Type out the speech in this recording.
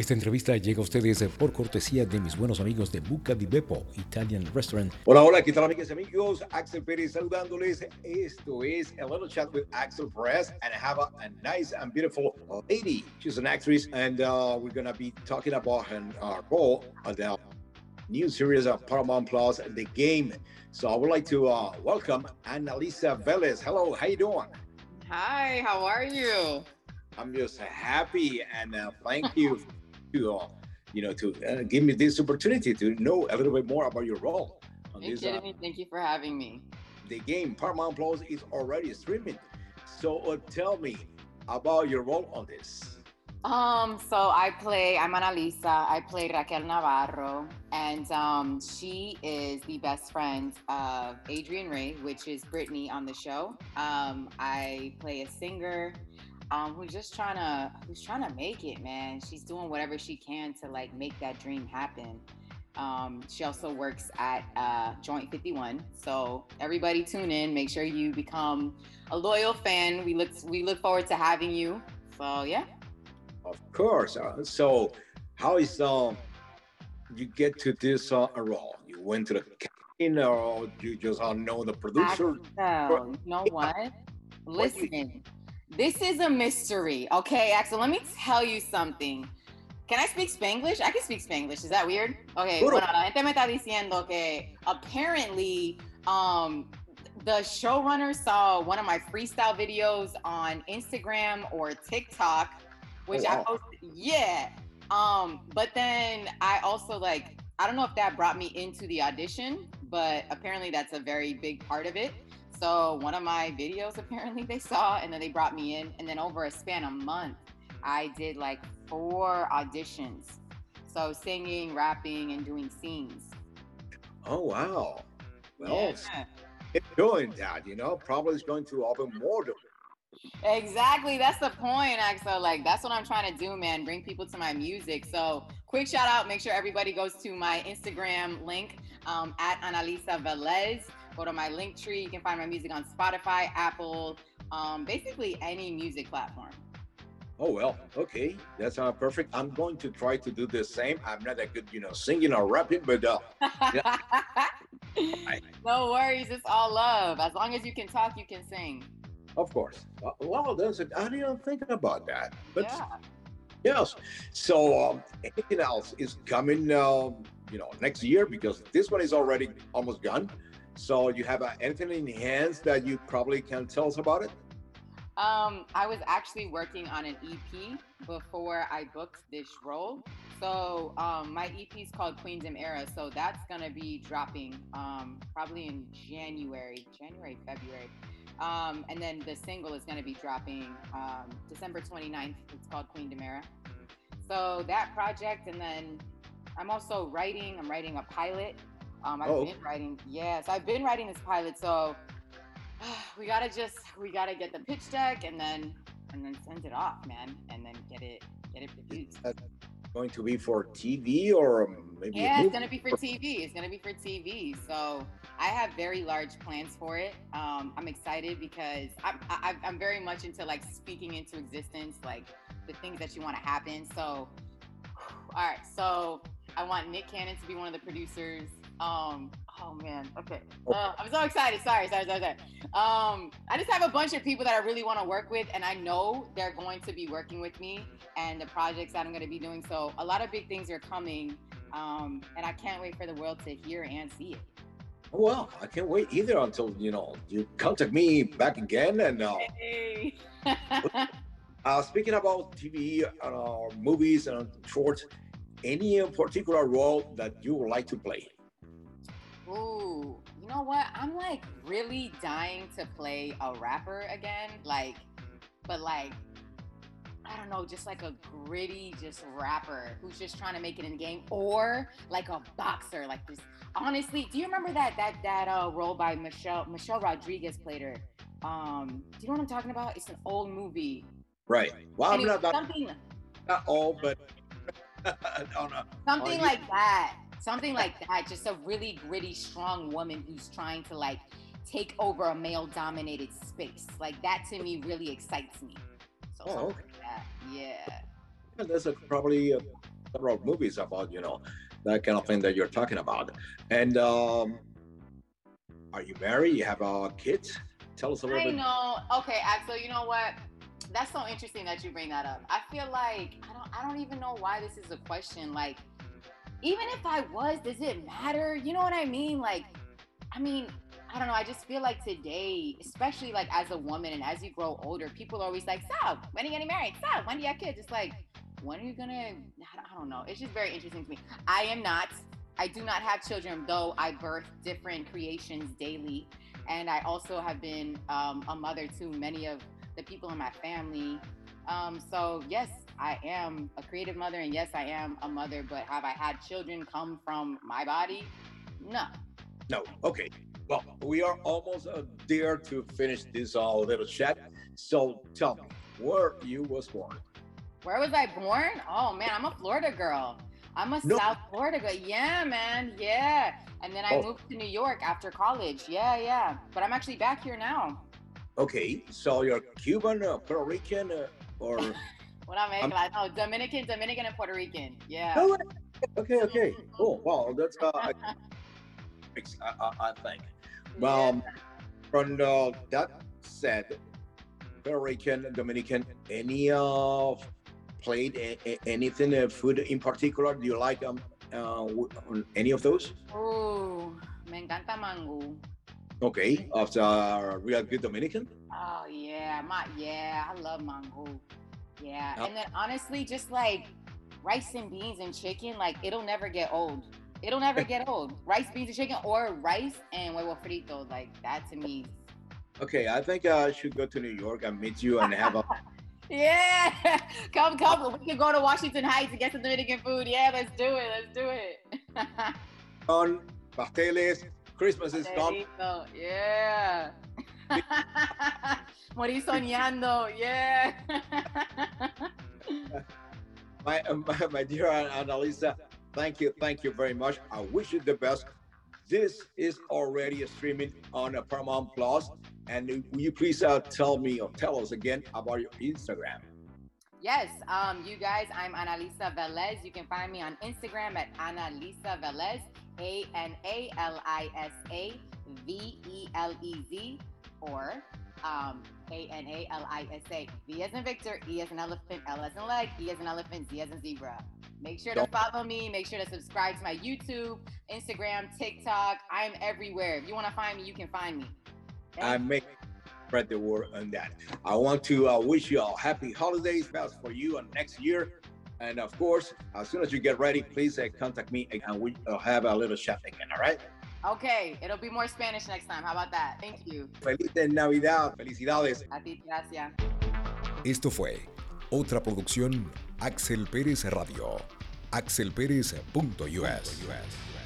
Esta entrevista llega a ustedes por cortesía de mis buenos amigos de Buca di Beppo Italian Restaurant. Hola, hola, ¿qué tal amigas y amigos? Axel Pérez saludándoles. Esto es A Little Chat with Axel Perez and I have a, a nice and beautiful lady. She's an actress and uh, we're going to be talking about her uh, role on the new series of Paramount Plus, The Game. So I would like to uh, welcome Analisa Velez. Hello, how you doing? Hi, how are you? I'm just happy and uh, thank you to uh, you know to uh, give me this opportunity to know a little bit more about your role on this. Uh, thank you for having me. The game Paramount Plus is already streaming, so uh, tell me about your role on this. Um, so I play, I'm Analisa. I play Raquel Navarro, and um, she is the best friend of Adrian Ray, which is Brittany on the show. Um, I play a singer um, who's just trying to, who's trying to make it, man. She's doing whatever she can to like make that dream happen. Um, she also works at uh, Joint 51. So everybody tune in. Make sure you become a loyal fan. We look we look forward to having you. So yeah. Of course. Uh, so, how is um you get to this uh, role? You went to the casting, or you just uh, know the producer? Axel, you know what? Listen, this is a mystery. Okay, Axel. Let me tell you something. Can I speak Spanglish? I can speak Spanglish. Is that weird? Okay. Bueno, la gente me está diciendo que apparently um the showrunner saw one of my freestyle videos on Instagram or TikTok which oh, wow. I posted. Yeah. Um, but then I also like I don't know if that brought me into the audition, but apparently that's a very big part of it. So one of my videos apparently they saw and then they brought me in and then over a span of month I did like four auditions. So singing, rapping and doing scenes. Oh wow. Well, yeah. enjoying that, you know, probably is going to open more doors Exactly. That's the point, Axel. Like, that's what I'm trying to do, man. Bring people to my music. So, quick shout out. Make sure everybody goes to my Instagram link um, at Analisa Velez. Go to my link tree. You can find my music on Spotify, Apple, um, basically any music platform. Oh well, okay, that's uh, perfect. I'm going to try to do the same. I'm not that good, you know, singing or rapping, but uh, yeah. no worries. It's all love. As long as you can talk, you can sing. Of course. Uh, well, there's a, I didn't think about that. But yeah. yes. So um, anything else is coming, um, you know, next year because this one is already almost done. So you have uh, anything in hands that you probably can tell us about it? Um, I was actually working on an EP before I booked this role. So um, my EP is called Queendom Era. So that's gonna be dropping um, probably in January, January, February. Um, and then the single is going to be dropping um, December 29th. It's called Queen Demera. So that project, and then I'm also writing. I'm writing a pilot. Um, I've oh. been writing. Yes, I've been writing this pilot. So uh, we gotta just we gotta get the pitch deck and then and then send it off, man, and then get it get it produced going to be for TV or maybe? Yeah, it's going to be for TV. It's going to be for TV. So I have very large plans for it. Um, I'm excited because I'm, I, I'm very much into like speaking into existence, like the things that you want to happen. So, all right. So I want Nick Cannon to be one of the producers. Um, oh man, okay. Uh, I'm so excited. Sorry, sorry, sorry, sorry. Um, I just have a bunch of people that I really want to work with, and I know they're going to be working with me and the projects that I'm going to be doing. So a lot of big things are coming, um, and I can't wait for the world to hear and see it. Well, I can't wait either until you know you contact me back again and. Uh, hey. uh, speaking about TV, uh, movies, and shorts, any particular role that you would like to play? Ooh, you know what? I'm like really dying to play a rapper again. Like, but like, I don't know, just like a gritty, just rapper who's just trying to make it in the game, or like a boxer, like this. Honestly, do you remember that that that uh, role by Michelle Michelle Rodriguez played her? Um, do you know what I'm talking about? It's an old movie. Right. Well, I'm not, something, not old, but no, no. Something like that something like that just a really gritty strong woman who's trying to like take over a male dominated space like that to me really excites me so oh, okay. Like yeah yeah, there's a probably a several movies about you know that kind of thing that you're talking about. And um, are you married? You have uh, kids? Tell us a little I bit. know. Okay, Axel. You know what? That's so interesting that you bring that up. I feel like I don't. I don't even know why this is a question. Like, even if I was, does it matter? You know what I mean? Like, I mean, I don't know. I just feel like today, especially like as a woman and as you grow older, people are always like, "So, when are you getting married? So, when do you have kids?" It's like, when are you gonna? I don't know. It's just very interesting to me. I am not. I do not have children, though I birth different creations daily, and I also have been um, a mother to many of the people in my family. Um, so yes, I am a creative mother, and yes, I am a mother. But have I had children come from my body? No. No. Okay. Well, we are almost uh, there to finish this uh, little chat. So tell me, where you was born? Where was I born? Oh man, I'm a Florida girl. I'm a No. South Florida girl. Yeah, man. Yeah. And then I Oh. moved to New York after college. Yeah, yeah. But I'm actually back here now. Okay, so you're Cuban, uh, Puerto Rican, uh, or What I'm no, Dominican, Dominican, and Puerto Rican. Yeah. Oh, okay, okay, cool. Wow, that's uh, I, I, I think. Well, um, from uh, that said, Puerto Rican, Dominican, any uh, played a, a- anything uh, food in particular? Do you like um uh, any of those? Oh, me encanta mango. Okay, of the real good Dominican. Oh yeah, my yeah, I love mango. Yeah, and then honestly, just like rice and beans and chicken, like it'll never get old. It'll never get old. Rice, beans, and chicken, or rice and huevo frito, like that to me. Okay, I think uh, I should go to New York and meet you and have a. Yeah, come, come. We can go to Washington Heights and get some Dominican food. Yeah, let's do it. Let's do it. on pasteles. Christmas is gone. Yeah. Morir soñando. Yeah. My, my, my dear Analisa, thank you, thank you very much. I wish you the best. This is already streaming on Paramount Plus, and will you please uh, tell me or tell us again about your Instagram? Yes, um, you guys, I'm Analisa Velez. You can find me on Instagram at Analisa Velez, A N A L I S A V E L E Z, or um, A N A L I S A. V as in Victor, E as in elephant, L as in leg, E as in elephant, Z as in zebra. Make sure to follow me. Make sure to subscribe to my YouTube, Instagram, TikTok. I'm everywhere. If you want to find me, you can find me. I make spread the word on that. I want to uh, wish you all happy holidays, best for you and next year. And of course, as soon as you get ready, please uh, contact me and we will have a little chat again. All right. Okay, it'll be more Spanish next time. How about that? Thank you. Feliz Navidad. Felicidades. A ti, gracias. Esto fue otra producción Axel Pérez Radio. axelperez.us.